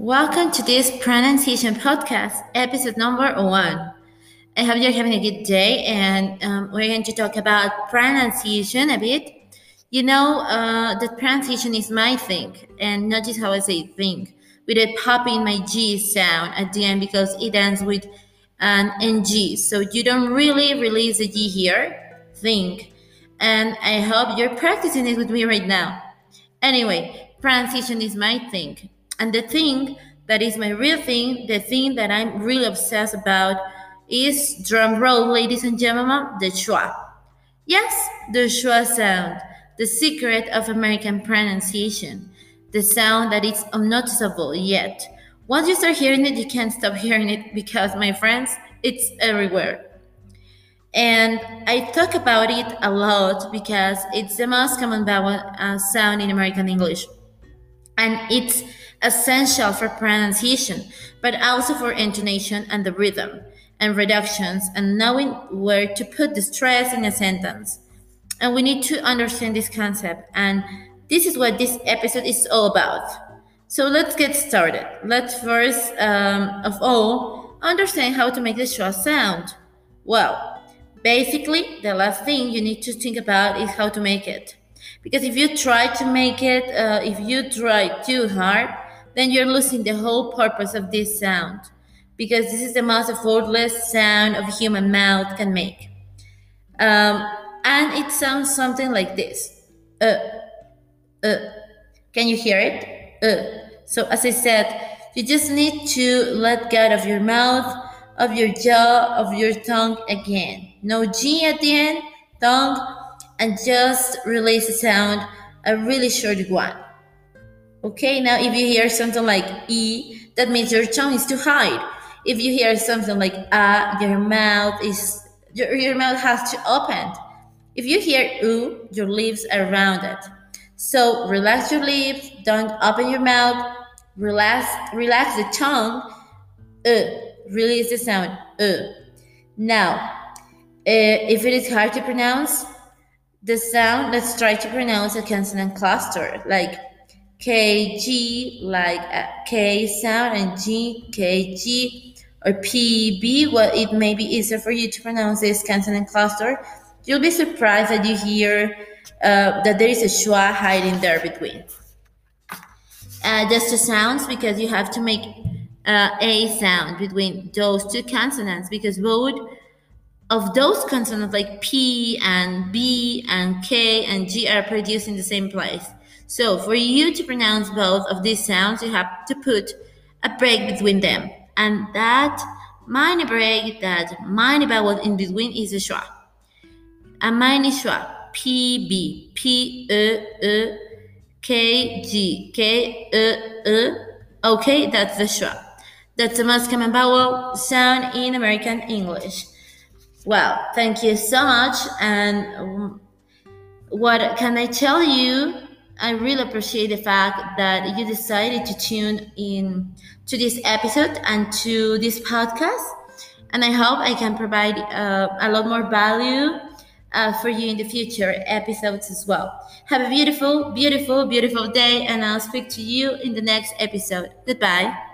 Welcome to this pronunciation podcast, episode number one. I hope you're having a good day, and um, we're going to talk about pronunciation a bit. You know, uh, the pronunciation is my thing, and not just how I say thing, with a pop in my G sound at the end because it ends with an NG. So you don't really release the G here, think. And I hope you're practicing it with me right now. Anyway, pronunciation is my thing and the thing that is my real thing, the thing that I'm really obsessed about is drum roll, ladies and gentlemen, the schwa. Yes, the schwa sound, the secret of American pronunciation, the sound that is unnoticeable yet. Once you start hearing it, you can't stop hearing it because, my friends, it's everywhere. And I talk about it a lot because it's the most common vowel uh, sound in American English. And it's essential for pronunciation, but also for intonation and the rhythm, and reductions, and knowing where to put the stress in a sentence. And we need to understand this concept, and this is what this episode is all about. So let's get started. Let's first um, of all understand how to make the schwa sound. Well, basically, the last thing you need to think about is how to make it. Because if you try to make it, uh, if you try too hard, then you're losing the whole purpose of this sound because this is the most effortless sound of human mouth can make. Um, and it sounds something like this. Uh, uh. Can you hear it? Uh. So as I said, you just need to let go of your mouth, of your jaw, of your tongue again. No G at the end, tongue, and just release the sound, a really short one. Okay, now if you hear something like E, that means your tongue is too high. If you hear something like A, your mouth is your, your mouth has to open. If you hear U, your lips are rounded. So relax your lips, don't open your mouth, relax relax the tongue, uh, release the sound uh. Now, uh, if it is hard to pronounce the sound, let's try to pronounce a consonant cluster like K G like a K sound and G K G or P B. Well, it may be easier for you to pronounce this consonant cluster. You'll be surprised that you hear uh, that there is a schwa hiding there between. Uh, just the sounds because you have to make uh, a sound between those two consonants because both of those consonants like P and B and K and G are produced in the same place. So for you to pronounce both of these sounds, you have to put a break between them. And that minor break, that minor vowel in between is a schwa. A minor schwa. P, B, P, E, E, K, G, K, E, E. Okay, that's the schwa. That's the most common vowel sound in American English. Well, thank you so much. And um, what can I tell you? I really appreciate the fact that you decided to tune in to this episode and to this podcast. And I hope I can provide uh, a lot more value uh, for you in the future episodes as well. Have a beautiful, beautiful, beautiful day, and I'll speak to you in the next episode. Goodbye.